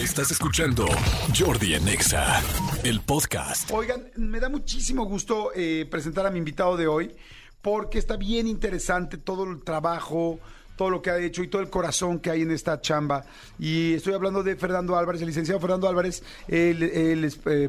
Estás escuchando Jordi Anexa, el podcast. Oigan, me da muchísimo gusto eh, presentar a mi invitado de hoy porque está bien interesante todo el trabajo, todo lo que ha hecho y todo el corazón que hay en esta chamba. Y estoy hablando de Fernando Álvarez, el licenciado Fernando Álvarez, él es eh, eh,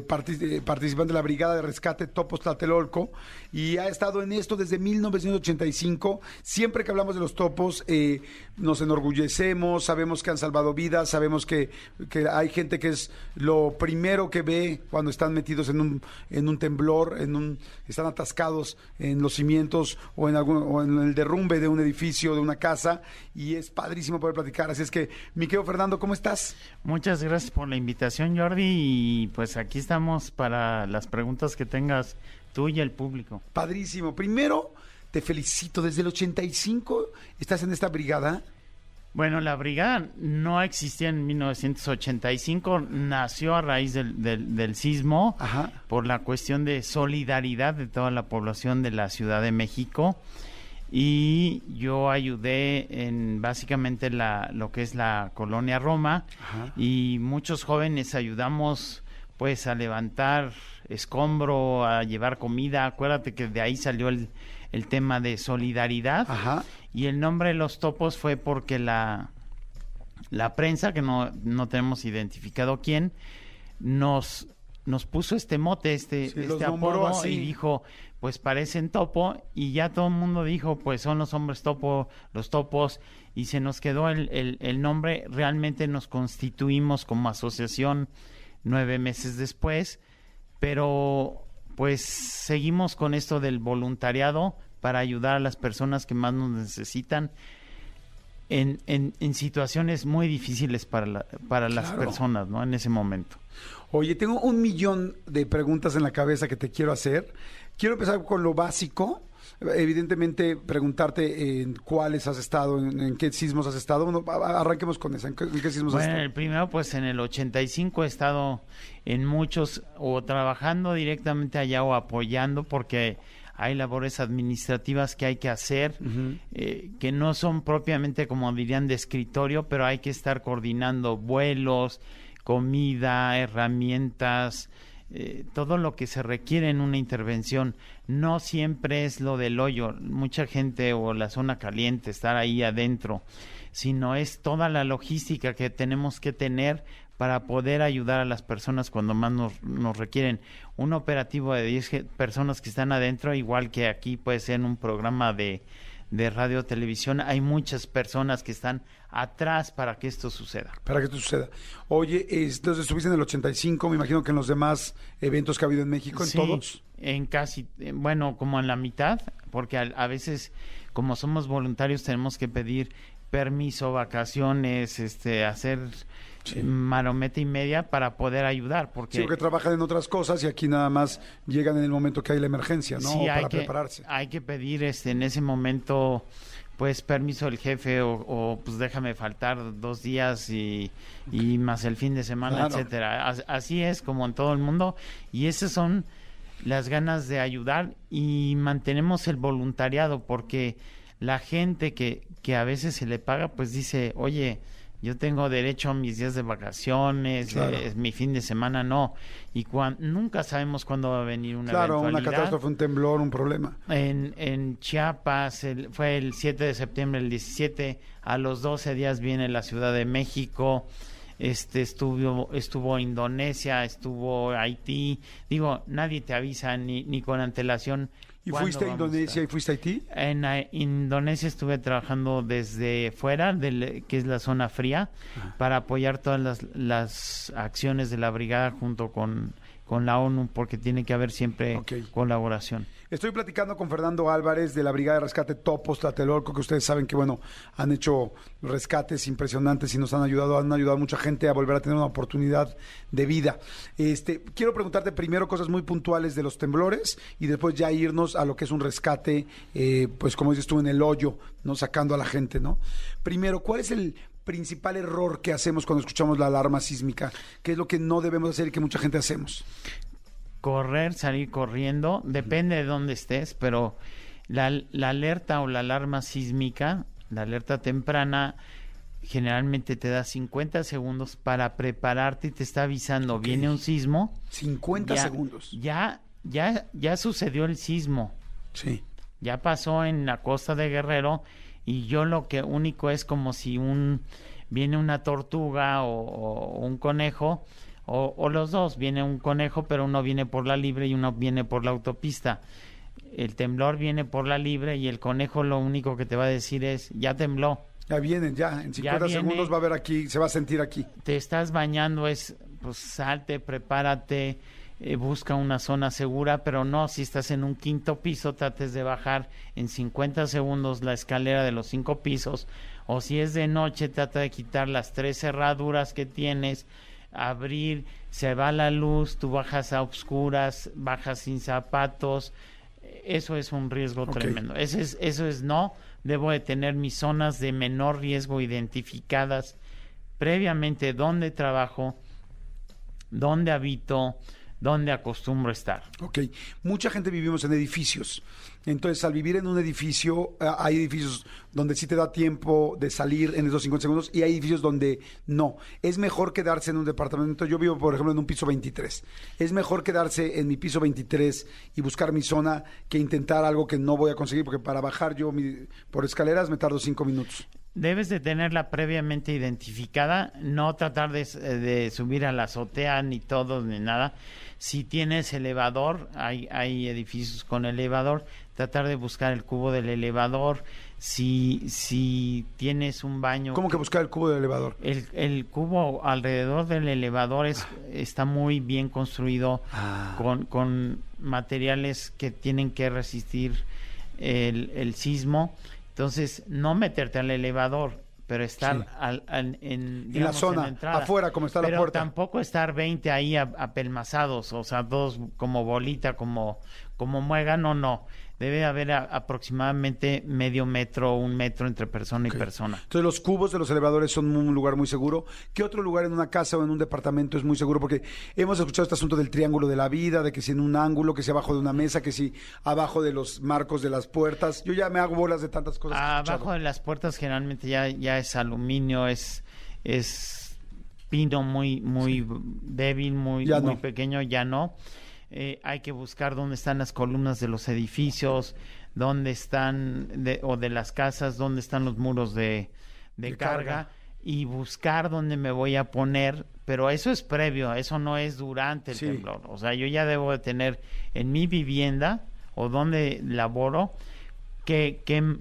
participante de la Brigada de Rescate Topos Tlatelolco y ha estado en esto desde 1985. Siempre que hablamos de los topos, eh, nos enorgullecemos, sabemos que han salvado vidas, sabemos que, que hay gente que es lo primero que ve cuando están metidos en un, en un temblor, en un, están atascados en los cimientos o en, algún, o en el derrumbe de un edificio, de una casa, y es padrísimo poder platicar. Así es que, mi querido Fernando, ¿cómo estás? Muchas gracias por la invitación, Jordi. Y pues aquí estamos para las preguntas que tengas tú y el público. Padrísimo. Primero, te felicito. Desde el 85 estás en esta brigada. Bueno, la brigada no existía en 1985, nació a raíz del, del- del sismo Ajá. por la cuestión de solidaridad de toda la población de la Ciudad de México. Y yo ayudé en básicamente la, lo que es la colonia Roma Ajá. y muchos jóvenes ayudamos pues a levantar escombro, a llevar comida. Acuérdate que de ahí salió el, el tema de solidaridad. Ajá. Y el nombre de los topos fue porque la, la prensa, que no, no tenemos identificado quién, nos, nos puso este mote, este, Sí, este apodo así. y dijo, pues parecen topo y ya todo el mundo dijo, pues son los hombres topo, los topos y se nos quedó el, el, el nombre. Realmente nos constituimos como asociación nueve meses después, pero pues seguimos con esto del voluntariado para ayudar a las personas que más nos necesitan en, en, en situaciones muy difíciles para, la- para las personas, ¿no? En ese momento. Oye, tengo un millón de preguntas en la cabeza que te quiero hacer. Quiero empezar con lo básico. Evidentemente, preguntarte en cuáles has estado, en, en qué sismos has estado. Bueno, arranquemos con eso. ¿En qué, en qué sismos has Bueno, estado? el primero, pues en el 85 he estado en muchos, o trabajando directamente allá o apoyando, porque hay labores administrativas que hay que hacer, Ujú. eh, que no son propiamente, como dirían, de escritorio, pero hay que estar coordinando vuelos, comida, herramientas, eh, todo lo que se requiere en una intervención. No siempre es lo del hoyo, mucha gente o la zona caliente, estar ahí adentro, sino es toda la logística que tenemos que tener para poder ayudar a las personas cuando más nos, nos requieren. Un operativo de 10 ge- personas que están adentro, igual que aquí puede ser un programa de, de radio televisión, hay muchas personas que están atrás para que esto suceda. Para que esto suceda. Oye, es- entonces estuviste en el 85, me imagino que en los demás eventos que ha habido en México, en Sí, todos. En casi, eh, bueno, como en la mitad, porque a, a veces, como somos voluntarios, tenemos que pedir permiso, vacaciones, este, hacer Sí. marometa y media para poder ayudar, porque Sí, porque trabajan en otras cosas y aquí nada más llegan en el momento que hay la emergencia, ¿no? sí, para que, prepararse. hay que pedir este, en ese momento pues permiso del jefe o, o, pues déjame faltar dos días y, y más el fin de semana, Claro. etcétera. As- Así es como en todo el mundo y esas son las ganas de ayudar y mantenemos el voluntariado porque la gente que, que a veces se le paga pues dice, oye, yo tengo derecho a mis días de vacaciones, Claro. eh, mi fin de semana no. Y cuan- nunca sabemos cuándo va a venir una Claro, una catástrofe, un temblor, un problema. En, en Chiapas el- fue el 7 de septiembre, el 17, a los 12 días viene la Ciudad de México, este estuvo, estuvo Indonesia, estuvo Haití, digo, nadie te avisa ni, ni con antelación. ¿Y fuiste a Indonesia y fuiste a Haití? En eh, Indonesia estuve trabajando desde fuera, del, que es la zona fría, para apoyar todas las, las acciones de la brigada junto con, con la ONU, porque tiene que haber siempre colaboración. Estoy platicando con Fernando Álvarez de la Brigada de Rescate Topos Tlatelolco, que ustedes saben que, bueno, han hecho rescates impresionantes y nos han ayudado, han ayudado a mucha gente a volver a tener una oportunidad de vida. Este, quiero preguntarte primero cosas muy puntuales de los temblores y después ya irnos a lo que es un rescate, eh, pues como dices tú, en el hoyo, ¿no? Sacando a la gente, ¿no? Primero, ¿cuál es el principal error que hacemos cuando escuchamos la alarma sísmica? ¿Qué es lo que no debemos hacer y que mucha gente hacemos? Correr, salir corriendo, depende de dónde estés, pero la, la alerta o la alarma sísmica, la alerta temprana, generalmente te da 50 segundos para prepararte y te está avisando, viene un sismo. 50 ya- segundos. Ya, ya, ya sucedió el sismo. Sí. Ya pasó en la costa de Guerrero y yo lo que único es como si un viene una tortuga o, o un conejo o, o los dos, viene un conejo pero uno viene por la libre y uno viene por la autopista. El temblor viene por la libre y el conejo lo único que te va a decir es ya tembló. Ya vienen, ya. En 50 viene. segundos va a haber aquí, se va a sentir aquí. Te estás bañando es pues salte, prepárate, eh, busca una zona segura, pero no, si estás en un quinto piso, trates de bajar en 50 segundos la escalera de los cinco pisos, o si es de noche, trata de quitar las tres cerraduras que tienes, abrir, se va la luz, tú bajas a oscuras, bajas sin zapatos, eso es un riesgo tremendo. Eso es, eso es no, debo de tener mis zonas de menor riesgo identificadas previamente dónde trabajo, dónde habito, dónde acostumbro estar. Ok. Mucha gente vivimos en edificios. Entonces, al vivir en un edificio, eh, hay edificios donde sí te da tiempo de salir en esos 50 segundos y hay edificios donde no. Es mejor quedarse en un departamento. Yo vivo, por ejemplo, en un piso 23. Es mejor quedarse en mi piso 23 y buscar mi zona que intentar algo que no voy a conseguir, porque para bajar yo mi- por escaleras me tardo cinco minutos. Debes de tenerla previamente identificada, no tratar de, subir a la azotea ni todo ni nada. Si tienes elevador, hay, hay edificios con elevador, tratar de buscar el cubo del elevador. Si, si tienes un baño... ¿Cómo que buscar el cubo del elevador? El, el cubo alrededor del elevador es, está muy bien construido Ah. con, con materiales que tienen que resistir el, el sismo. Entonces, no meterte al elevador, pero estar Sí. al- al- en, En la zona, entrada. afuera, como está la puerta. tampoco estar 20 ahí apelmazados, o sea, dos como bolita, como, como muégano, no. Debe haber a- aproximadamente medio metro, un metro entre persona y persona. Entonces los cubos de los elevadores son un lugar muy seguro. ¿Qué otro lugar en una casa o en un departamento es muy seguro? Porque hemos escuchado este asunto del triángulo de la vida, de que si en un ángulo, que si abajo de una mesa, que si abajo de los marcos de las puertas. Yo ya me hago bolas de tantas cosas. Abajo de las puertas generalmente ya, ya es aluminio, es, es pino muy, muy débil, muy, Ya muy no. pequeño, ya no. Eh, hay que buscar dónde están las columnas de los edificios, dónde están, de- o de las casas, dónde están los muros de, de De carga, carga. y buscar dónde me voy a poner, pero eso es previo, eso no es durante el Sí. temblor. O sea, yo ya debo de tener en mi vivienda o donde laboro que, que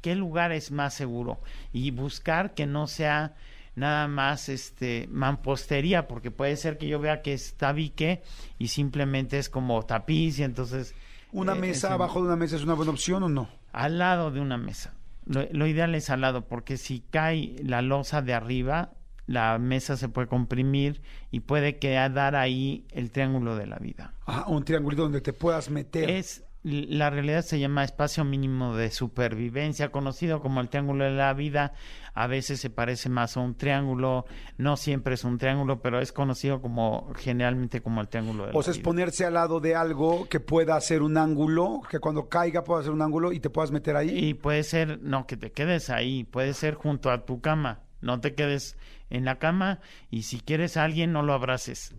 qué lugar es más seguro y buscar que no sea nada más este mampostería porque puede ser que yo vea que es tabique y simplemente es como tapiz y entonces ¿Una eh, mesa es- abajo de una mesa es una buena opción o no? al lado de una mesa lo, lo ideal es al lado porque si cae la losa de arriba la mesa se puede comprimir y puede quedar ahí el triángulo de la vida Ajá, un triangulito donde te puedas meter. es la realidad se llama espacio mínimo de supervivencia, conocido como el triángulo de la vida. A veces se parece más a un triángulo, no siempre es un triángulo, pero es conocido como generalmente como el triángulo de la O sea, es vida. ponerse al lado de algo que pueda hacer un ángulo, que cuando caiga pueda hacer un ángulo y te puedas meter ahí. Y puede ser, no, que te quedes ahí, puede ser junto a tu cama, no te quedes en la cama y si quieres a alguien no lo abraces.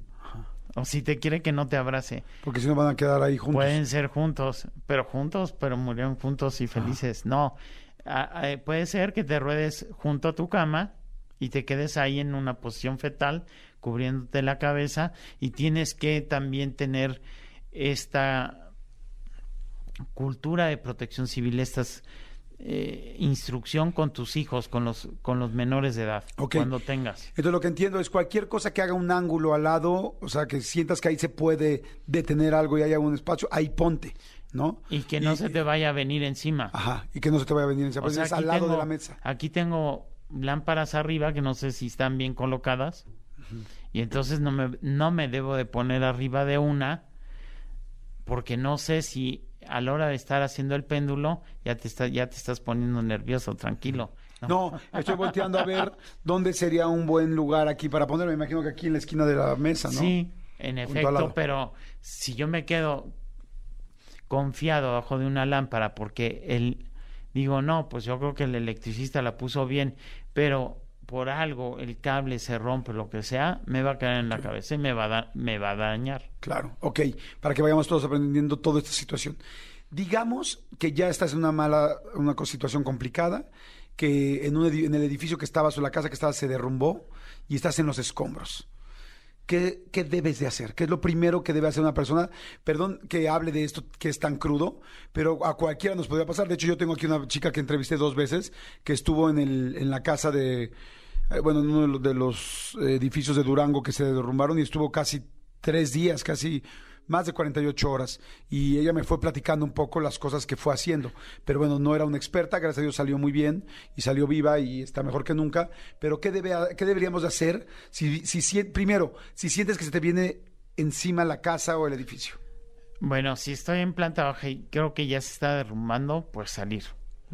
O si te quiere que no te abrace. Porque si no van a quedar ahí juntos. Pueden ser juntos, pero juntos, pero murieron juntos y felices. No, Ah, ah, puede ser que te ruedes junto a tu cama y te quedes ahí en una posición fetal, cubriéndote la cabeza y tienes que también tener esta cultura de protección civil, estas eh, instrucción con tus hijos, con los con los menores de edad, cuando tengas. Entonces lo que entiendo es cualquier cosa que haga un ángulo al lado, o sea, que sientas que ahí se puede detener algo y haya un espacio, ahí ponte, ¿no? Y que no se te vaya a venir encima. Ajá, y que no se te vaya a venir encima, O sea, es aquí al lado de la mesa. Aquí tengo lámparas arriba que no sé si están bien colocadas. Y entonces no me, no me debo de poner arriba de una porque no sé si a la hora de estar haciendo el péndulo ya te, está, ya te estás poniendo nervioso, tranquilo. No, estoy volteando a ver dónde sería un buen lugar aquí para ponerlo. Me imagino que aquí en la esquina de la mesa, ¿no? Sí, en Junto efecto, pero si yo me quedo confiado bajo de una lámpara porque el digo no, pues yo creo que el electricista la puso bien, pero por algo el cable se rompe, lo que sea, me va a caer en la cabeza y me va, a da- me va a dañar. Claro, ok, para que vayamos todos aprendiendo toda esta situación. Digamos que ya estás en una mala, una situación complicada, que en, un en el edificio que estabas o la casa que estabas se derrumbó y estás en los escombros. ¿Qué, ¿Qué debes de hacer? ¿Qué es lo primero que debe hacer una persona? Perdón que hable de esto que es tan crudo, pero a cualquiera nos podría pasar. De hecho, yo tengo aquí una chica que entrevisté dos veces, que estuvo en, el, en la casa de, eh, bueno, en uno de los, de los edificios de Durango que se derrumbaron y estuvo casi tres días, casi más de 48 horas. Y ella me fue platicando un poco las cosas que fue haciendo. Pero bueno, no era una experta, gracias a Dios salió muy bien y salió viva y está mejor que nunca. Pero ¿qué, debe, qué deberíamos de hacer si, si, si- primero, si sientes que se te viene encima la casa o el edificio? Bueno, si estoy en planta baja y creo que ya se está derrumbando, pues salir,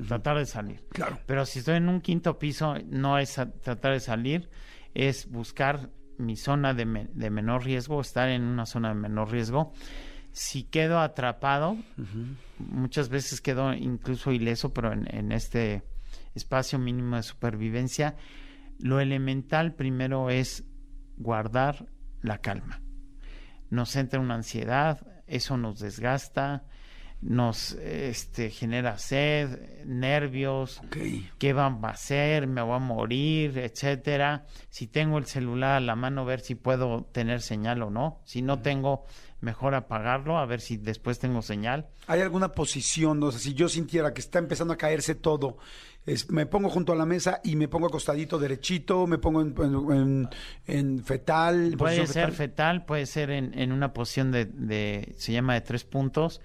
tratar de salir. Claro. Pero si estoy en un quinto piso, no es tratar de salir, es buscar mi zona de, me- de menor riesgo, estar en una zona de menor riesgo. Si quedo atrapado, muchas veces quedo incluso ileso, pero en, en este espacio mínimo de supervivencia, lo elemental primero es guardar la calma. Nos entra una ansiedad, eso nos desgasta, nos este, genera sed, nervios, qué va a hacer, me voy a morir, etcétera. Si tengo el celular a la mano, ver si puedo tener señal o no. Si no tengo, mejor apagarlo, a ver si después tengo señal. ¿Hay alguna posición? O sea, si yo sintiera que está empezando a caerse todo, es- me pongo junto a la mesa y me pongo acostadito derechito, me pongo en, en- en- en fetal. Puede ser fetal, puede ser en, en una posición de, de- se llama de tres puntos.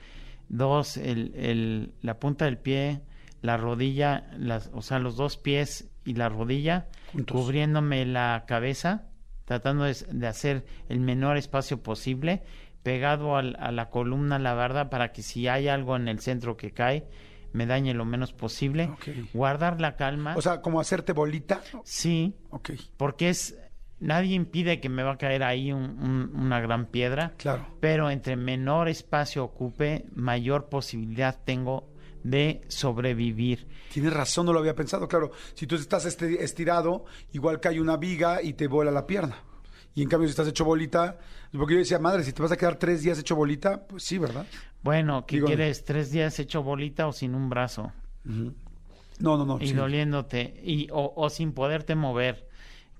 Dos, el, el- la punta del pie, la rodilla, las, o sea, los dos pies y la rodilla, Juntos. cubriéndome la cabeza, tratando de, de hacer el menor espacio posible, pegado al- a la columna, la barda, para que si hay algo en el centro que cae, me dañe lo menos posible. Guardar la calma. O sea, como hacerte bolita. sí, Ok, porque es nadie impide que me va a caer ahí un- un- una gran piedra, claro. pero entre menor espacio ocupe, mayor posibilidad tengo de sobrevivir. Tienes razón, no lo había pensado. Claro, si tú estás estirado, igual cae una viga y te vuela la pierna. Y en cambio, si estás hecho bolita, porque yo decía, madre, si te vas a quedar tres días hecho bolita, pues sí, ¿verdad? Bueno, ¿qué Digo- quieres? ¿Tres días hecho bolita o sin un brazo? No, no, no. y sí. doliéndote, y, o, o sin poderte mover.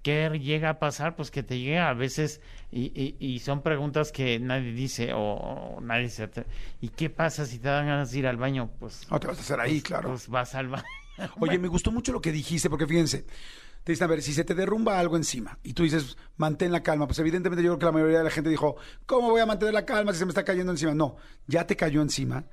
¿Qué llega a pasar? Pues que te llega a veces, y, y- y son preguntas que nadie dice, o, o nadie se... atre- ¿Y qué pasa si te dan ganas de ir al baño? Pues, No te vas a hacer ahí, claro. pues vas al baño. Oye, me gustó mucho lo que dijiste, porque fíjense, te dicen, a ver, si se te derrumba algo encima y tú dices, mantén la calma, pues evidentemente yo creo que la mayoría de la gente dijo, ¿cómo voy a mantener la calma si se me está cayendo encima? No, ya te cayó encima,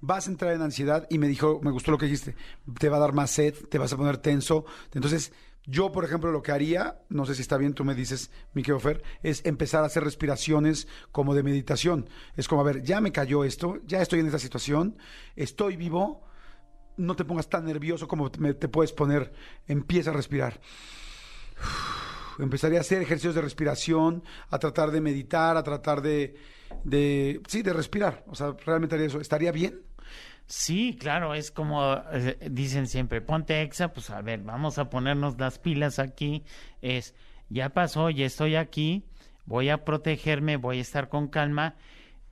vas a entrar en ansiedad y me dijo, me gustó lo que dijiste, te va a dar más sed, te vas a poner tenso. Entonces, yo, por ejemplo, lo que haría, no sé si está bien, tú me dices, mi querido Fer, es empezar a hacer respiraciones como de meditación. Es como, a ver, ya me cayó esto, ya estoy en esta situación, estoy vivo, no te pongas tan nervioso como te, puedes poner. Empieza a respirar. Empezaría a hacer ejercicios de respiración, a tratar de meditar, a tratar de, de sí, de respirar. O sea, realmente haría eso. ¿Estaría bien? Sí, claro, es como eh, dicen siempre, ponte exa, pues a ver, vamos a ponernos las pilas aquí. Es, ya pasó, ya estoy aquí, voy a protegerme, voy a estar con calma.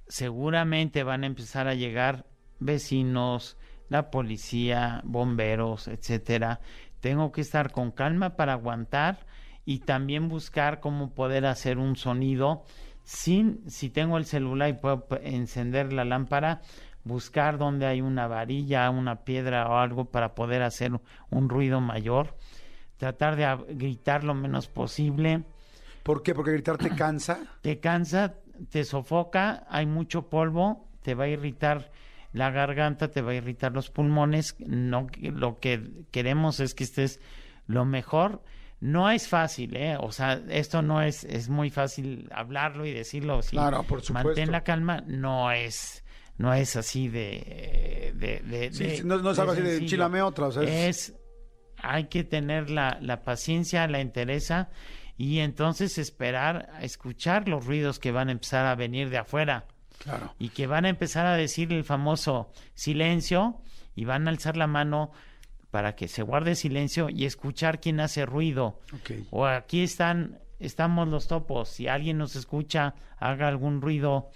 Seguramente van a empezar a llegar vecinos, la policía, bomberos, etcétera. Tengo que estar con calma para aguantar y también buscar cómo poder hacer un sonido sin, si tengo el celular y puedo encender la lámpara, buscar donde hay una varilla, una piedra o algo para poder hacer un ruido mayor, tratar de gritar lo menos posible. ¿Por qué? Porque gritar te cansa. Te cansa, te sofoca, hay mucho polvo, te va a irritar la garganta, te va a irritar los pulmones. No, lo que queremos es que estés lo mejor. No es fácil, ¿eh? O sea, esto no es, es muy fácil hablarlo y decirlo. sí, Claro, por supuesto. Mantén la calma, no es, no es así de, de, de- Sí, de- no- no es algo así de chílame otra, o sea, es- es hay que tener la, la paciencia, la entereza y entonces esperar a escuchar los ruidos que van a empezar a venir de afuera Claro. y que van a empezar a decir el famoso silencio y van a alzar la mano para que se guarde silencio y escuchar quién hace ruido. O aquí están, estamos los topos, si alguien nos escucha, haga algún ruido.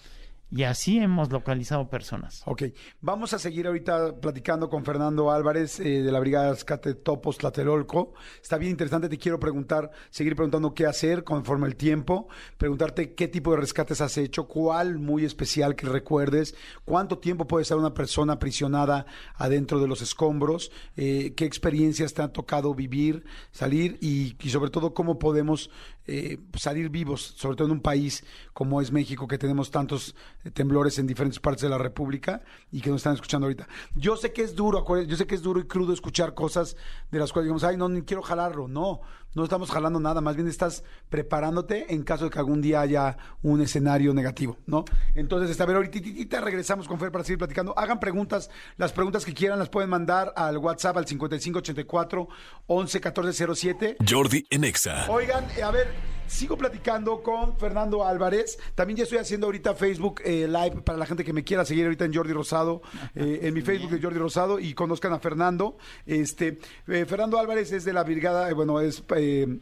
Y así hemos localizado personas. Ok, vamos a seguir ahorita platicando con Fernando Álvarez eh, de la Brigada de Rescate Topos Tlatelolco. Está bien interesante, te quiero preguntar, seguir preguntando qué hacer conforme el tiempo, preguntarte qué tipo de rescates has hecho, cuál muy especial que recuerdes, cuánto tiempo puede estar una persona aprisionada adentro de los escombros, eh, qué experiencias te han tocado vivir, salir y, y sobre todo cómo podemos eh, salir vivos, sobre todo en un país como es México, que tenemos tantos eh, temblores en diferentes partes de la República y que nos están escuchando ahorita. Yo sé que es duro, yo sé que es duro y crudo escuchar cosas de las cuales digamos, ay, no, ni quiero jalarlo. No, no estamos jalando nada, más bien estás preparándote en caso de que algún día haya un escenario negativo, ¿no? Entonces, a ver, ahorita regresamos con Fer para seguir platicando. Hagan preguntas, las preguntas que quieran las pueden mandar al WhatsApp al 5584 111407. Jordi en Exa. Oigan, a ver, sigo platicando con Fernando Álvarez. También ya estoy haciendo ahorita Facebook eh, Live para la gente que me quiera seguir ahorita en Jordi Rosado, eh, en mi Facebook de Jordi Rosado y conozcan a Fernando. Este, eh, Fernando Álvarez es de la brigada, bueno, es,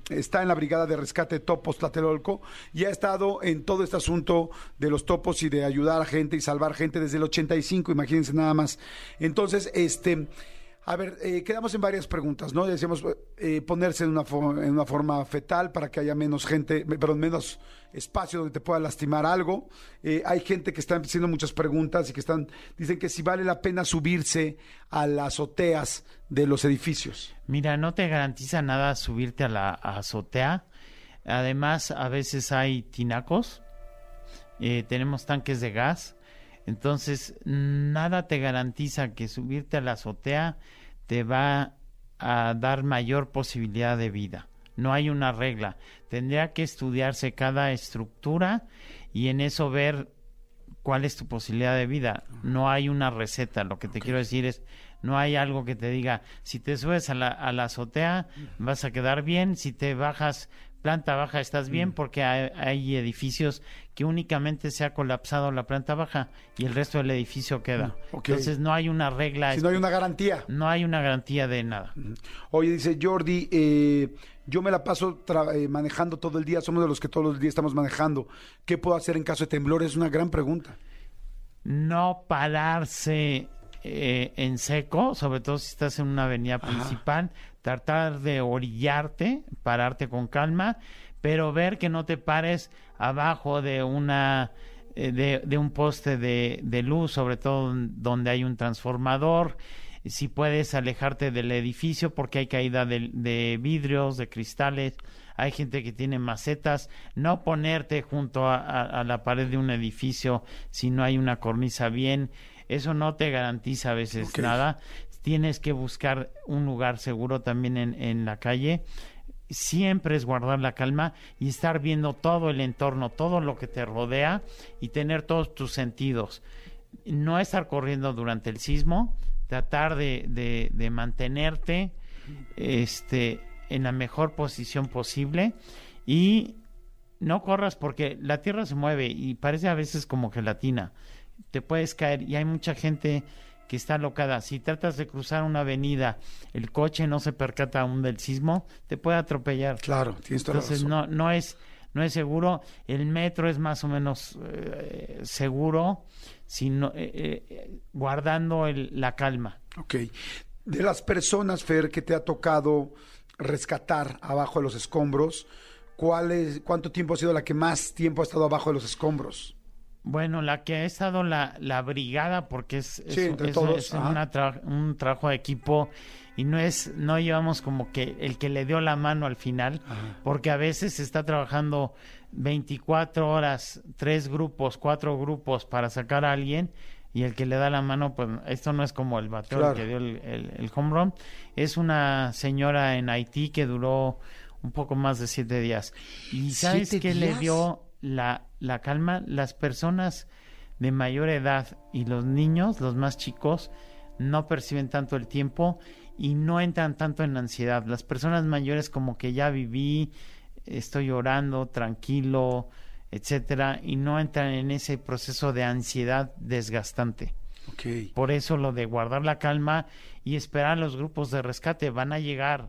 está en la brigada de rescate Topos Tlatelolco y ha estado en todo este asunto de los topos y de ayudar a gente y salvar gente desde el 85, imagínense nada más. Entonces, este... A ver, eh, quedamos en varias preguntas, ¿no? Decíamos eh, ponerse en una, en una forma fetal para que haya menos gente, perdón, menos espacio donde te pueda lastimar algo. Eh, hay gente que está haciendo muchas preguntas y que están, dicen que si vale la pena subirse a las azoteas de los edificios. Mira, no te garantiza nada subirte a la azotea. Además, a veces hay tinacos, eh, tenemos tanques de gas. Entonces, nada te garantiza que subirte a la azotea te va a dar mayor posibilidad de vida. No hay una regla. Tendría que estudiarse cada estructura y en eso ver cuál es tu posibilidad de vida. No hay una receta. Lo que te quiero decir es, no hay algo que te diga, si te subes a la, a la azotea vas a quedar bien, si te bajas planta baja estás Mm. bien porque hay, hay edificios que únicamente se ha colapsado la planta baja y el resto del edificio queda. Mm. Entonces no hay una regla, Si no hay una garantía. no hay una garantía de nada. Oye, dice Jordi, eh, yo me la paso tra- eh, manejando todo el día, somos de los que todos los días estamos manejando. ¿Qué puedo hacer en caso de temblor? Es una gran pregunta. no pararse eh, en seco, sobre todo si estás en una avenida principal, tratar de orillarte, pararte con calma, pero ver que no te pares abajo de una eh, de, de un poste de, de luz, sobre todo donde hay un transformador. Si puedes alejarte del edificio porque hay caída de, de vidrios, de cristales, hay gente que tiene macetas, no ponerte junto a, a- a la pared de un edificio si no hay una cornisa bien, eso no te garantiza a veces nada. Tienes que buscar un lugar seguro también en, en la calle. Siempre es guardar la calma y estar viendo todo el entorno, todo lo que te rodea y tener todos tus sentidos. No estar corriendo durante el sismo, tratar de, de- de mantenerte este, en la mejor posición posible y no corras porque la tierra se mueve y parece a veces como gelatina. Te puedes caer y hay mucha gente que está locada. Si tratas de cruzar una avenida, el coche no se percata aún del sismo, te puede atropellar. Claro, tienes toda la Entonces razón. no, no es no es seguro. El metro es más o menos eh, seguro, sino, eh, eh, guardando el- la calma. Ok. De las personas, Fer, que te ha tocado rescatar abajo de los escombros, ¿cuál es, ¿cuánto tiempo ha sido la que más tiempo ha estado abajo de los escombros? Bueno, la que ha estado la, la brigada, porque es, es, Sí, una tra- un trabajo de equipo y no es, no llevamos como que el que le dio la mano al final, Ajá. porque a veces se está trabajando 24 horas, tres grupos, cuatro grupos para sacar a alguien y el que le da la mano, pues esto no es como el bateo Claro. que dio el, el- el home run, es una señora en Haití que duró un poco más de siete días. ¿Y sabes ¿Siete qué le dio la, la calma? Las personas de mayor edad y los niños, los más chicos, no perciben tanto el tiempo y no entran tanto en ansiedad. Las personas mayores como que ya viví, estoy llorando, tranquilo, etcétera, y no entran en ese proceso de ansiedad desgastante. Por eso lo de guardar la calma y esperar los grupos de rescate van a llegar.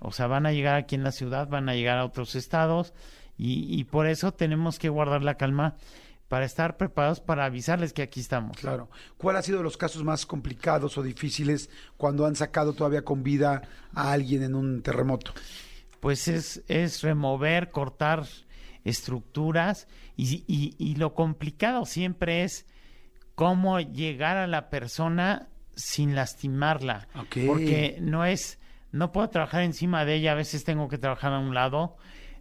O sea, van a llegar aquí en la ciudad, van a llegar a otros estados y, y por eso tenemos que guardar la calma para estar preparados para avisarles que aquí estamos. Claro. ¿Cuál ha sido los casos más complicados o difíciles cuando han sacado todavía con vida a alguien en un terremoto? Pues es, es remover, cortar estructuras y, y, y lo complicado siempre es cómo llegar a la persona sin lastimarla. Porque no es, no puedo trabajar encima de ella, a veces tengo que trabajar a un lado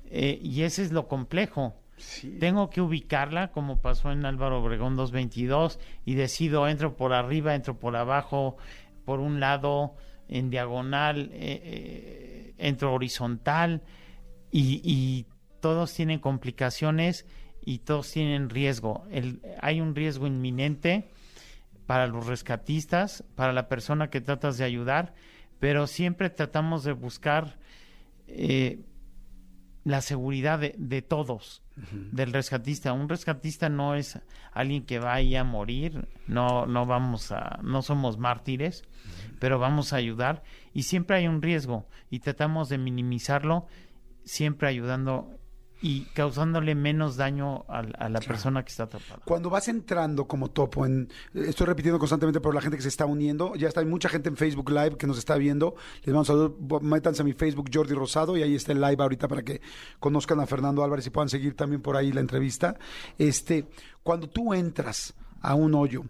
eh, y ese es lo complejo. Sí. Tengo que ubicarla, como pasó en Álvaro Obregón 222, y decido, entro por arriba, entro por abajo, por un lado, en diagonal, eh, eh, entro horizontal, y, y todos tienen complicaciones y todos tienen riesgo. El, hay un riesgo inminente para los rescatistas, para la persona que tratas de ayudar, pero siempre tratamos de buscar eh, la seguridad de, de todos, del rescatista. Un rescatista no es alguien que vaya a morir, no, no vamos a, no somos mártires, pero vamos a ayudar. Y siempre hay un riesgo y tratamos de minimizarlo, siempre ayudando y causándole menos daño a, a la persona que está atrapada. Cuando vas entrando como topo, en, estoy repitiendo constantemente por la gente que se está uniendo, ya está, hay mucha gente en Facebook Live que nos está viendo, les mando saludos, métanse a mi Facebook Jordi Rosado y ahí está el live ahorita para que conozcan a Fernando Álvarez y puedan seguir también por ahí la entrevista. Este, cuando tú entras a un hoyo,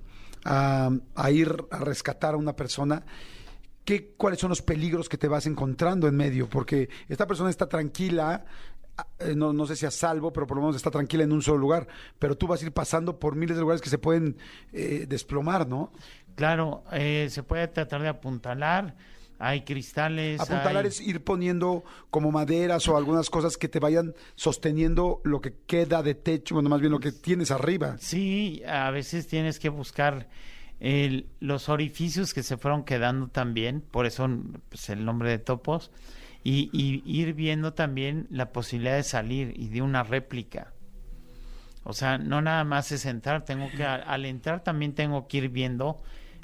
a, a ir a rescatar a una persona, ¿Qué, ¿cuáles son los peligros que te vas encontrando en medio? Porque esta persona está tranquila, no, no, sé si a salvo, pero por lo menos está tranquila en un solo lugar, pero tú vas a ir pasando por miles de lugares que se pueden eh, desplomar, ¿no? Claro, eh, se puede tratar de apuntalar, hay cristales. Apuntalar hay... es ir poniendo como maderas o algunas cosas que te vayan sosteniendo lo que queda de techo, bueno, más bien lo que tienes arriba. Sí, a veces tienes que buscar el, los orificios que se fueron quedando también, por eso pues, el nombre de topos, y, y, ir viendo también la posibilidad de salir y de una réplica. O sea, no nada más es entrar, tengo que, al entrar también tengo que ir viendo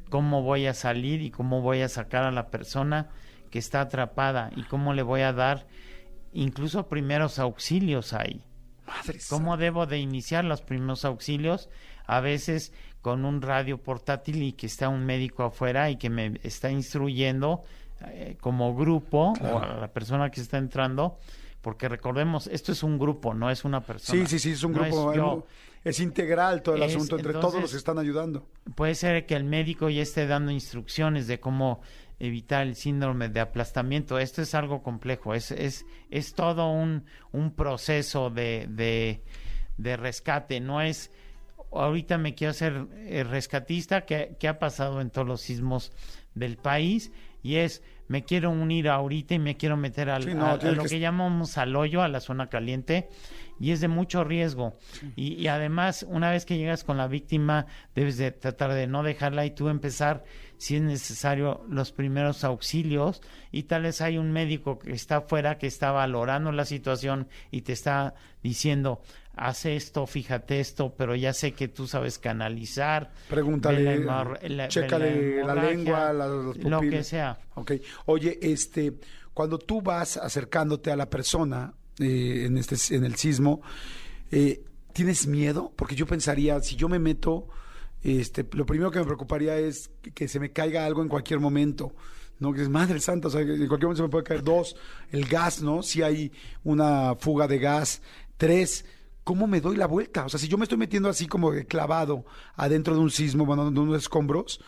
cómo voy a salir y cómo voy a sacar a la persona que está atrapada y cómo le voy a dar incluso primeros auxilios ahí. Madre ¿Cómo debo de iniciar los primeros auxilios? A veces con un radio portátil y que está un médico afuera y que me está instruyendo eh, como grupo Claro. o a la persona que está entrando, porque recordemos, esto es un grupo, no es una persona. Sí, sí, sí, es un No grupo, es yo. es integral todo el Es- asunto entre todos los que están ayudando. Puede ser que el médico ya esté dando instrucciones de cómo evitar el síndrome de aplastamiento. Esto es algo complejo, es, es, es todo un, un proceso de, de, de rescate, no es ahorita me quiero hacer eh, rescatista que, que ha pasado en todos los sismos del país y es me quiero unir ahorita y me quiero meter al, Sí, no, a- a tienes lo que llamamos al hoyo, a la zona caliente, y es de mucho riesgo. Y, y además, una vez que llegas con la víctima, debes de tratar de no dejarla y tú empezar, si es necesario, los primeros auxilios. Y tal vez hay un médico que está afuera, que está valorando la situación y te está diciendo, haz esto, fíjate esto, pero ya sé que tú sabes canalizar. Pregúntale, la chécale la, lengua, la- las lo que sea. Ok. Oye, este, cuando tú vas acercándote a la persona eh, en este, en el sismo, eh, ¿tienes miedo? Porque yo pensaría, si yo me meto, este, lo primero que me preocuparía es que, que se me caiga algo en cualquier momento. ¿no? Que es madre santa, o sea, en cualquier momento se me puede caer dos, el gas, ¿no? Si hay una fuga de gas, tres, ¿cómo me doy la vuelta? O sea, si yo me estoy metiendo así como clavado adentro de un sismo, bueno, de unos escombros,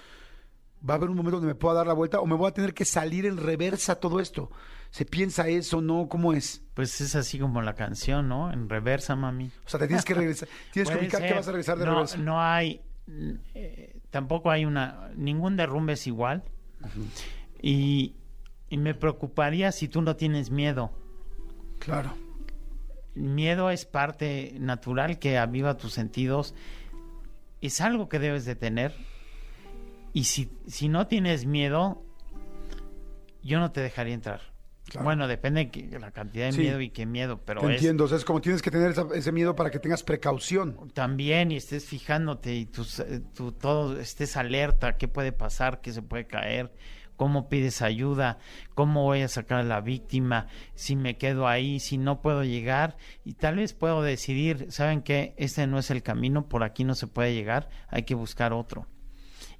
va a haber un momento donde me pueda dar la vuelta o me voy a tener que salir en reversa todo esto. ¿Se piensa eso, no? ¿Cómo es? Pues es así como la canción, ¿no? En reversa, mami. O sea, te tienes que regresar, tienes que ubicar que vas a regresar de no, reversa. No hay, eh, tampoco hay una, ningún derrumbe es igual. y, y me preocuparía si tú no tienes miedo. Claro. Miedo es parte natural que aviva tus sentidos. Es algo que debes de tener. Y si, si no tienes miedo, yo no te dejaría entrar. Claro. Bueno, depende de la cantidad de Sí. miedo y qué miedo, pero Te es entiendo, o sea, es como tienes que tener esa- ese miedo para que tengas precaución. también y estés fijándote y tus, eh, tú todo estés alerta, qué puede pasar, qué se puede caer, cómo pides ayuda, cómo voy a sacar a la víctima, si me quedo ahí, si no puedo llegar y tal vez puedo decidir, ¿saben qué? Este no es el camino, por aquí no se puede llegar, hay que buscar otro.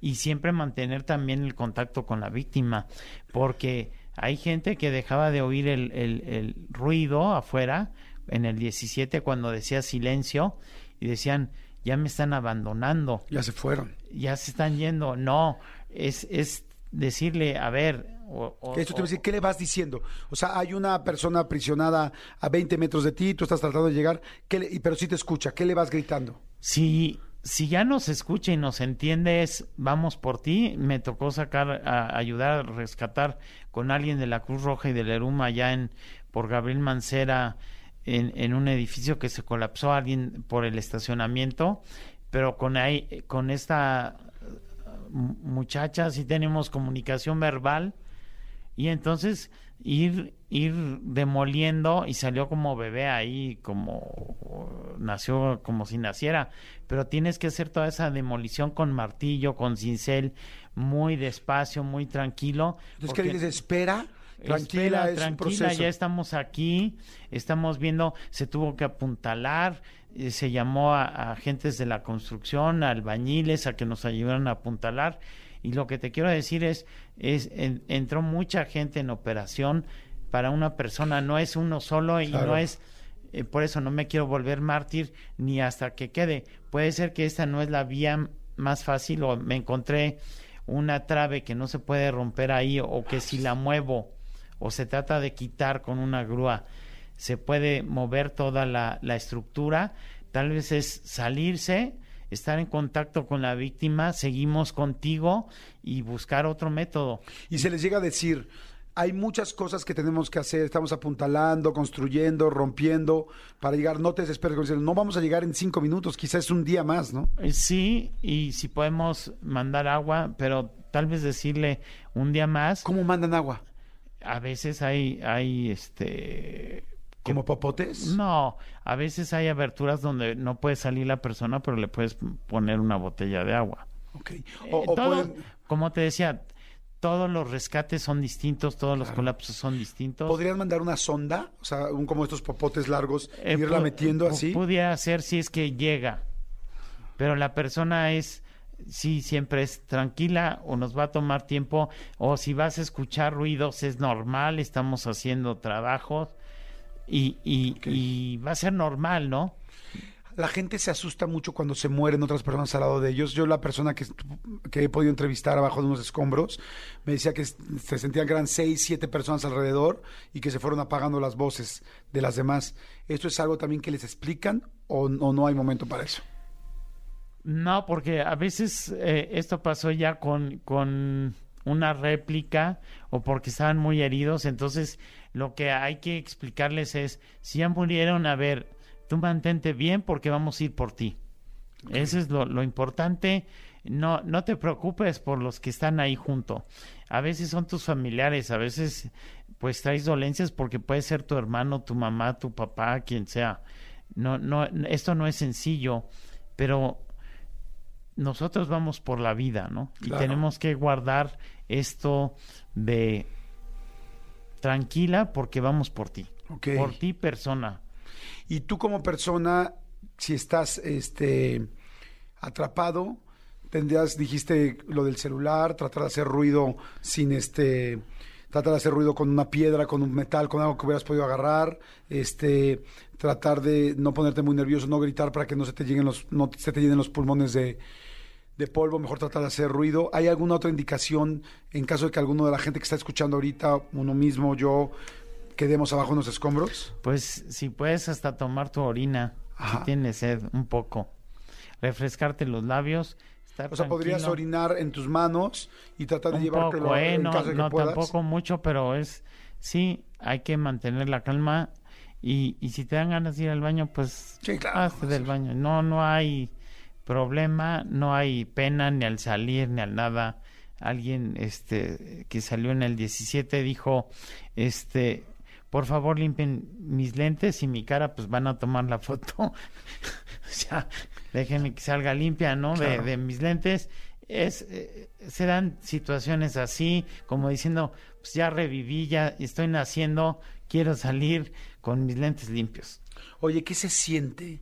Y siempre mantener también el contacto con la víctima, porque hay gente que dejaba de oír el, el- el ruido afuera en el 17 cuando decía silencio y decían, ya me están abandonando Ya se fueron. ya se están yendo. No, es, es decirle, a ver. O, o- Esto te voy a o- decir, ¿qué le vas diciendo? O sea, hay una persona aprisionada a 20 metros de ti, tú estás tratando de llegar, ¿qué le- y- pero sí te escucha, ¿qué le vas gritando? si, si ya nos escucha y nos entiende, es vamos por ti. Me tocó sacar, a, ayudar a rescatar con alguien de la Cruz Roja y del Eruma allá en, por Gabriel Mancera, en, en un edificio que se colapsó, alguien por el estacionamiento, pero con, ahí, con esta mu- muchacha sí tenemos comunicación verbal y entonces ir ir demoliendo y salió como bebé ahí como nació como si naciera pero tienes que hacer toda esa demolición con martillo con cincel muy despacio muy tranquilo Entonces, porque- ¿qué dices? Espera, tranquila, Espera, es un tranquila, proceso. ya estamos aquí, estamos viendo, se tuvo que apuntalar, eh, se llamó a, a agentes de la construcción, a albañiles, a que nos ayudaran a apuntalar. Y lo que te quiero decir es, es en- entró mucha gente en operación para una persona, no es uno solo y Claro. no es, eh, por eso no me quiero volver mártir ni hasta que quede. Puede ser que esta no es la vía más fácil o me encontré una trave que no se puede romper ahí o que si la muevo o se trata de quitar con una grúa se puede mover toda la, la estructura, tal vez es salirse, estar en contacto con la víctima, seguimos contigo y buscar otro método. Y se les llega a decir, hay muchas cosas que tenemos que hacer, estamos apuntalando, construyendo, rompiendo, para llegar, no te desesperes, no vamos a llegar en cinco minutos, quizás es un día más, ¿no? Eh, Sí, y si podemos mandar agua, pero tal vez decirle un día más, ¿Cómo mandan agua? A veces hay, hay este... ¿Como popotes? No, a veces hay aberturas donde no puede salir la persona, pero le puedes poner una botella de agua. Ok. Eh, O, o todo- pueden- Como te decía, todos los rescates son distintos, todos los colapsos son distintos. ¿Podrían mandar una sonda? O sea, un, como estos popotes largos, Eh, irla metiendo así. Pudiera ser si es que llega, pero la persona es, sí, siempre es tranquila o nos va a tomar tiempo, o si vas a escuchar ruidos es normal, estamos haciendo trabajos y, y, va a ser normal, ¿no? La gente se asusta mucho cuando se mueren otras personas al lado de ellos. Yo, la persona que, que he podido entrevistar abajo de unos escombros, me decía que se sentían que eran seis, siete personas alrededor y que se fueron apagando las voces de las demás. ¿Esto es algo también que les explican o, o no hay momento para eso? No, porque a veces eh, esto pasó ya con, con una réplica o porque estaban muy heridos, entonces lo que hay que explicarles es, si ya murieron, a ver, tú mantente bien porque vamos a ir por ti. Eso es lo, lo importante. No, no te preocupes por los que están ahí junto. A veces son tus familiares, a veces pues traes dolencias porque puede ser tu hermano, tu mamá, tu papá, quien sea. No, no, esto no es sencillo, pero nosotros vamos por la vida, ¿no? Y tenemos que guardar esto de tranquila porque vamos por ti. Por ti persona. Y tú como persona, si estás este, atrapado, tendrías, dijiste lo del celular, tratar de hacer ruido sin este, tratar de hacer ruido con una piedra, con un metal, con algo que hubieras podido agarrar, este, tratar de no ponerte muy nervioso, no gritar para que no se te lleguen los, no se te llenen los pulmones de, de polvo, mejor tratar de hacer ruido. ¿Hay alguna otra indicación en caso de que alguno de la gente que está escuchando ahorita, uno mismo, yo, quedemos abajo en los escombros? Pues si puedes hasta tomar tu orina, Ajá. si tienes sed, un poco. Refrescarte los labios. Estar O sea, podrías orinar en tus manos y tratar de un llevártelo poco, ¿eh? en No, caso de que no puedas. tampoco mucho, pero es... Sí, hay que mantener la calma y, y si te dan ganas de ir al baño, pues Sí, claro. hazte del baño. No, no hay problema, no hay pena ni al salir ni al nada. alguien este que salió en el 17 dijo este por favor limpien mis lentes y mi cara pues van a tomar la foto o sea déjenme que salga limpia no de, de mis lentes. Es eh, se dan situaciones así como diciendo pues ya reviví ya estoy naciendo quiero salir con mis lentes limpios Oye, ¿qué se siente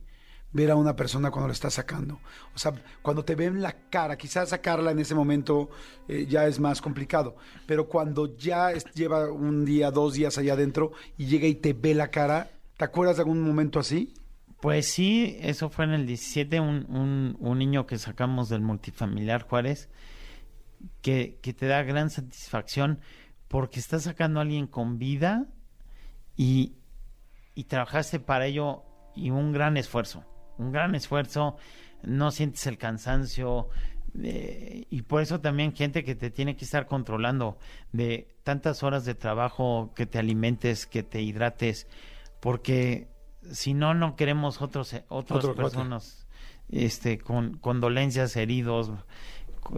ver a una persona cuando la está sacando? O sea, cuando te ven la cara, quizás sacarla en ese momento eh, ya es más complicado, pero cuando ya lleva un día, dos días allá adentro y llega y te ve la cara, ¿te acuerdas de algún momento así? Pues sí, eso fue en el 17, un, un, un niño que sacamos del multifamiliar Juárez, que, que te da gran satisfacción porque estás sacando a alguien con vida y, y trabajaste para ello y un gran esfuerzo, un gran esfuerzo, no sientes el cansancio eh, y por eso también gente que te tiene que estar controlando de tantas horas de trabajo, que te alimentes, que te hidrates, porque si no, no queremos otros, eh, otras Otro cuate. personas este, con, con dolencias, heridos,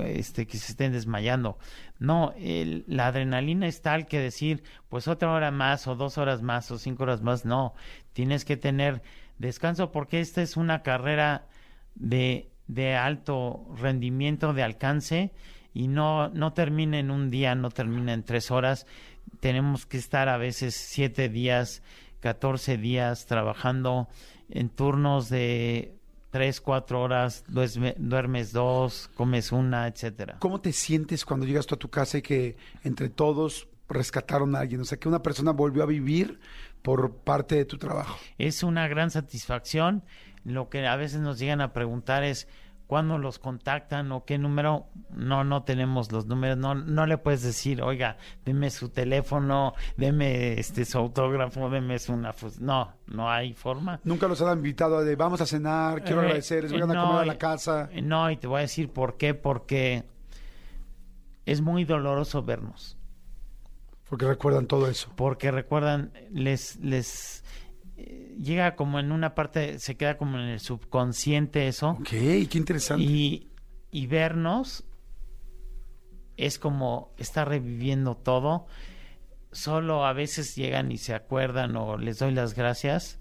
este, que se estén desmayando. No, el- la adrenalina es tal que decir, pues otra hora más o dos horas más o cinco horas más, no, tienes que tener descanso porque esta es una carrera de, de alto rendimiento, de alcance y no, no termina en un día, no termina en tres horas. Tenemos que estar a veces siete días, catorce días trabajando en turnos de tres, cuatro horas, duerme- duermes dos, comes una, etcétera. ¿Cómo te sientes cuando llegas tú a tu casa y que entre todos rescataron a alguien? O sea, que una persona volvió a vivir por parte de tu trabajo. Es una gran satisfacción. Lo que a veces nos llegan a preguntar es cuándo los contactan o qué número. No, no tenemos los números. No, no le puedes decir, oiga, deme su teléfono, deme este su autógrafo, deme su una. fus-". No, no hay forma. Nunca los han invitado de vamos a cenar, quiero Eh, agradecerles, vengan a no, comer a la casa. eh, No, y te voy a decir por qué. Porque es muy doloroso vernos. Porque recuerdan todo eso. porque recuerdan, les, les eh, llega como en una parte, se queda como en el subconsciente eso, Ok, qué interesante. y, y vernos es como estar reviviendo todo. Solo a veces llegan y se acuerdan o les doy las gracias,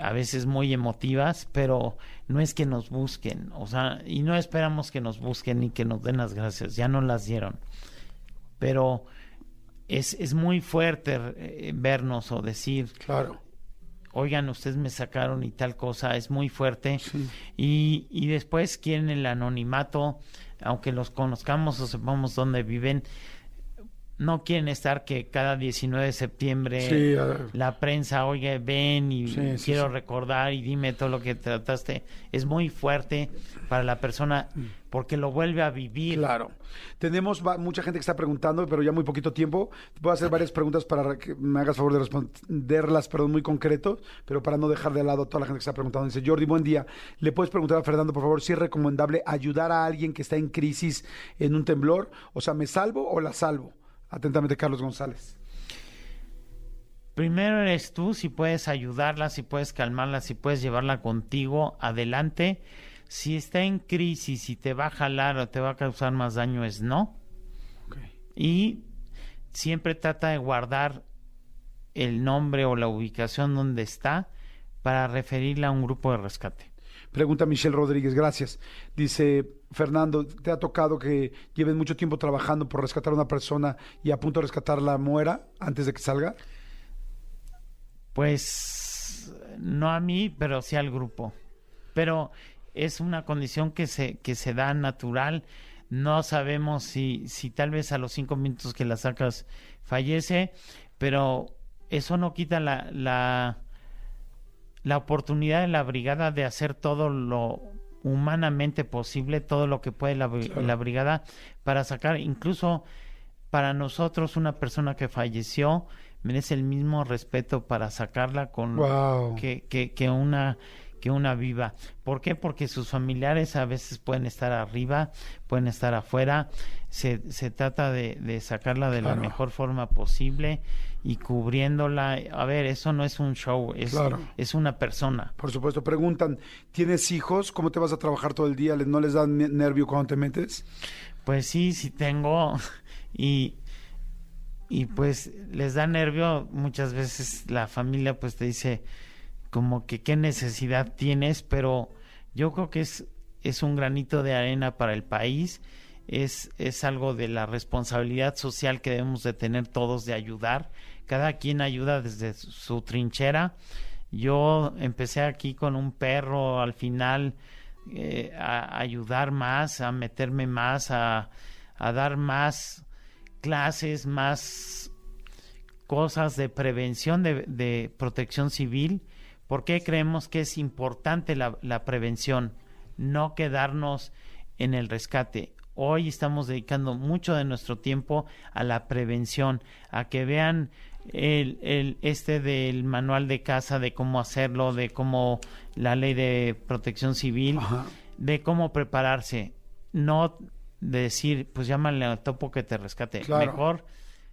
a veces muy emotivas, pero no es que nos busquen, o sea, y no esperamos que nos busquen ni que nos den las gracias, ya no las dieron. Pero es, es muy fuerte eh, vernos o decir, Claro. oigan, ustedes me sacaron y tal cosa, es muy fuerte. Sí. Y, y después quieren el anonimato, aunque los conozcamos o sepamos dónde viven, no quieren estar que cada 19 de septiembre Sí, a- la prensa, oye, ven y Sí, quiero sí. recordar y dime todo lo que trataste. Es muy fuerte para la persona porque lo vuelve a vivir. Claro. Tenemos mucha gente que está preguntando, pero ya muy poquito tiempo. Te puedo hacer varias preguntas para que me hagas favor de responderlas, perdón, muy concreto, pero para no dejar de lado a toda la gente que está preguntando. Dice, Jordi, buen día. ¿Le puedes preguntar a Fernando, por favor, si es recomendable ayudar a alguien que está en crisis en un temblor? O sea, ¿me salvo o la salvo? Atentamente, Carlos González. Primero eres tú, si puedes ayudarla, si puedes calmarla, si puedes llevarla contigo, adelante. Si está en crisis y te va a jalar o te va a causar más daño, es no. Y siempre trata de guardar el nombre o la ubicación donde está para referirla a un grupo de rescate. Pregunta Michelle Rodríguez, gracias. Dice, Fernando, ¿te ha tocado que lleven mucho tiempo trabajando por rescatar a una persona y a punto de rescatarla muera antes de que salga? Pues no a mí, pero sí al grupo. Pero es una condición que se, que se da natural. No sabemos si, si tal vez a los cinco minutos que la sacas fallece, pero eso no quita la, la, la oportunidad de la brigada de hacer todo lo humanamente posible, todo lo que puede la, bri- Claro. la brigada para sacar, incluso para nosotros una persona que falleció merece el mismo respeto para sacarla con Wow. que, que, que una que una viva. ¿Por qué? Porque sus familiares a veces pueden estar arriba, pueden estar afuera. Se, se trata de, de sacarla de Claro. la mejor forma posible y cubriéndola. A ver, eso no es un show, es, Claro. es una persona. Por supuesto, preguntan, ¿tienes hijos? ¿Cómo te vas a trabajar todo el día? ¿No les da ne- nervio cuando te metes? Pues sí, sí tengo. Y, y pues les da nervio. Muchas veces la familia pues te dice como que qué necesidad tienes, pero yo creo que es, es un granito de arena para el país. Es, es algo de la responsabilidad social que debemos de tener todos de ayudar. Cada quien ayuda desde su trinchera. Yo empecé aquí con un perro, al final eh, a ayudar más, a meterme más, a, a dar más clases, más cosas de prevención, de, de protección civil. ¿Por qué creemos que es importante la, la prevención? No quedarnos en el rescate. Hoy estamos dedicando mucho de nuestro tiempo a la prevención, a que vean el, el, este del manual de casa, de cómo hacerlo, de cómo la ley de protección civil, Ajá. de cómo prepararse. No decir, pues llámale al topo que te rescate. Claro. Mejor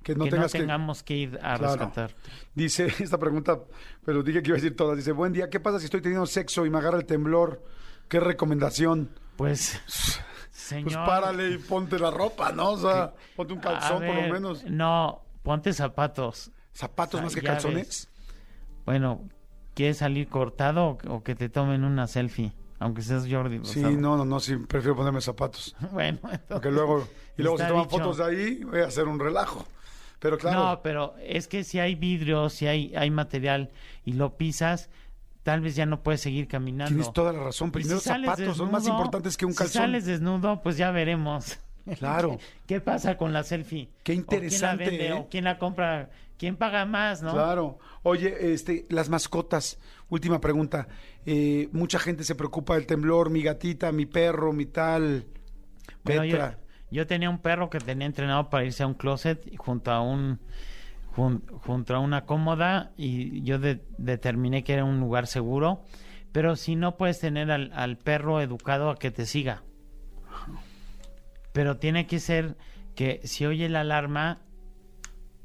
Que no que no tengas que- tengamos que, ir a Claro. rescatar. Dice esta pregunta, pero dije que iba a decir todas. Dice, buen día, ¿qué pasa si estoy teniendo sexo y me agarra el temblor? ¿Qué recomendación? Pues, señor. Pues párale y ponte la ropa, ¿no? O sea, ponte un calzón por lo menos. No, ponte zapatos. ¿Zapatos Ah, más que calzones? Bueno, ¿quieres salir cortado o, que te tomen una selfie? Aunque seas Jordi. Sí, no, no, no, sí, prefiero ponerme zapatos. Bueno, entonces, Porque luego, y luego si está toman dicho. fotos de ahí, voy a hacer un relajo. Pero claro, No, pero es que si hay vidrio, si hay, hay material y lo pisas, tal vez ya no puedes seguir caminando. tienes toda la razón. Primero si zapatos son más importantes que un Si calzón. sales desnudo, pues ya veremos. Claro. ¿Qué pasa con la selfie? Qué ¿O interesante, ¿Quién la vende? ¿eh? ¿O quién la compra? ¿Quién paga más, no? Claro. Oye, este, las mascotas. Última pregunta. Eh, mucha gente se preocupa del temblor, mi gatita, mi perro, mi tal. Bueno, yo, yo tenía un perro que tenía entrenado para irse a un closet y junto a un jun- junto a una cómoda y yo de- determiné que era un lugar seguro, pero si no puedes tener al, al perro educado a que te siga. Pero tiene que ser que si oye la alarma,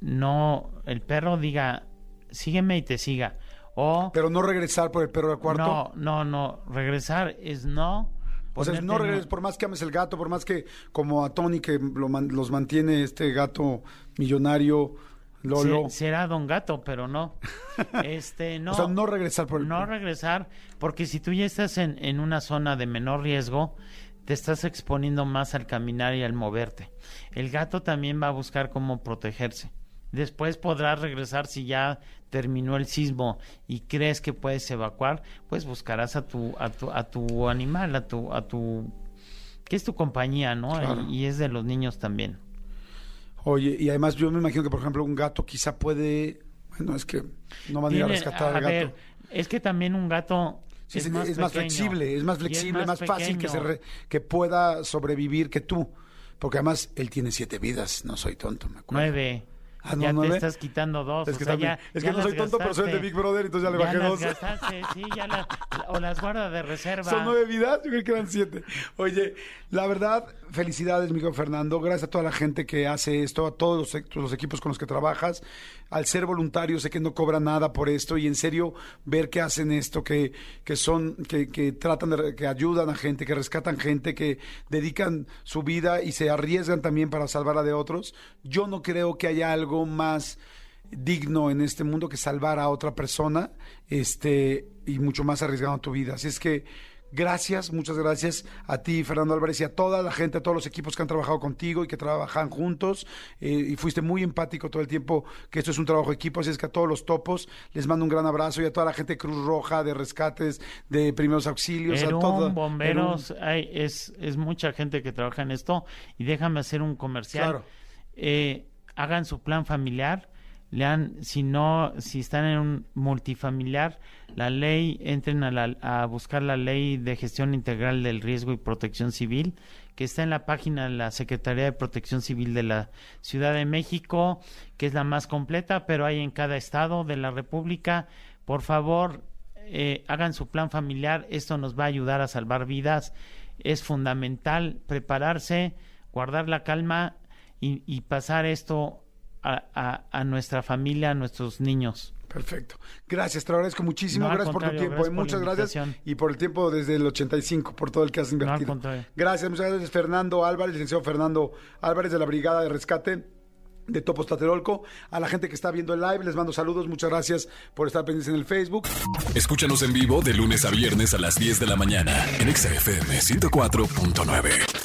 no el perro diga sígueme y te siga. O Pero no regresar por el perro al cuarto. no, no, no, regresar es no. O sea, no regreses, por más que ames el gato, por más que, como a Tony, que lo los mantiene este gato millonario, Lolo. Se- será Don Gato, pero no. Este, no. O sea, no regresar por el no regresar, porque si tú ya estás en, en una zona de menor riesgo, te estás exponiendo más al caminar y al moverte. El gato también va a buscar cómo protegerse. Después podrás regresar si ya terminó el sismo y crees que puedes evacuar, pues buscarás a tu a tu a tu animal, a tu a tu que es tu compañía, ¿no? Claro. Y, y es de los niños también. Oye, y además yo me imagino que, por ejemplo, un gato quizá puede... Bueno, es que no van a ir a rescatar al gato. ver, es que también un gato Sí, es, más, es más flexible, es más flexible, más, fácil que, se re- que pueda sobrevivir que tú. Porque además él tiene siete vidas, no soy tonto, me acuerdo. Nueve. Ah, ¿no, ya nueve? te estás quitando dos. Es o que, sea, también- ya- es ya que no soy tonto, pero soy el de. Big Brother, entonces ya le Ya bajé las dos. gastaste, sí, ya la- o las guardas de reserva. Son nueve vidas, yo creo que eran siete. Oye, la verdad, felicidades, Miguel Fernando. Gracias a toda la gente que hace esto, a todos los, los equipos con los que trabajas. Al ser voluntario, sé que no cobra nada por esto y en serio, ver que hacen esto, que, que son, que, que tratan de, que ayudan a gente, que rescatan gente, que dedican su vida y se arriesgan también para salvar a de otros. Yo no creo que haya algo más digno en este mundo que salvar a otra persona este y mucho más arriesgando tu vida. Así es que gracias, muchas gracias a ti, Fernando Álvarez, y a toda la gente, a todos los equipos que han trabajado contigo y que trabajan juntos. eh, y fuiste muy empático todo el tiempo, que esto es un trabajo de equipo. Así es que a todos los topos les mando un gran abrazo y a toda la gente de Cruz Roja, de rescates, de primeros auxilios, a Perún, todo. bomberos, hay, es, es mucha gente que trabaja en esto. Y déjame hacer un comercial. Claro. Eh, hagan su plan familiar. Lean, si no, si están en un multifamiliar, la ley, entren a, la- a buscar la ley de gestión integral del riesgo y protección civil, que está en la página de la Secretaría de Protección Civil de la Ciudad de México, que es la más completa, pero hay en cada estado de la República. Por favor, eh, hagan su plan familiar, esto nos va a ayudar a salvar vidas. Es fundamental prepararse, guardar la calma y, y pasar esto a, a- a nuestra familia, a nuestros niños. Perfecto. Gracias, te lo agradezco muchísimo. No, gracias por tu tiempo. gracias eh, Muchas gracias. Y por el tiempo desde el 85, por todo el que has invertido. gracias, muchas gracias, Fernando Álvarez, licenciado Fernando Álvarez de la Brigada de Rescate de Topos Tlatelolco. A la gente que está viendo el live, les mando saludos. Muchas gracias por estar pendientes en el Facebook. Escúchanos en vivo de lunes a viernes a las 10 de la mañana en Exa FM 104.9.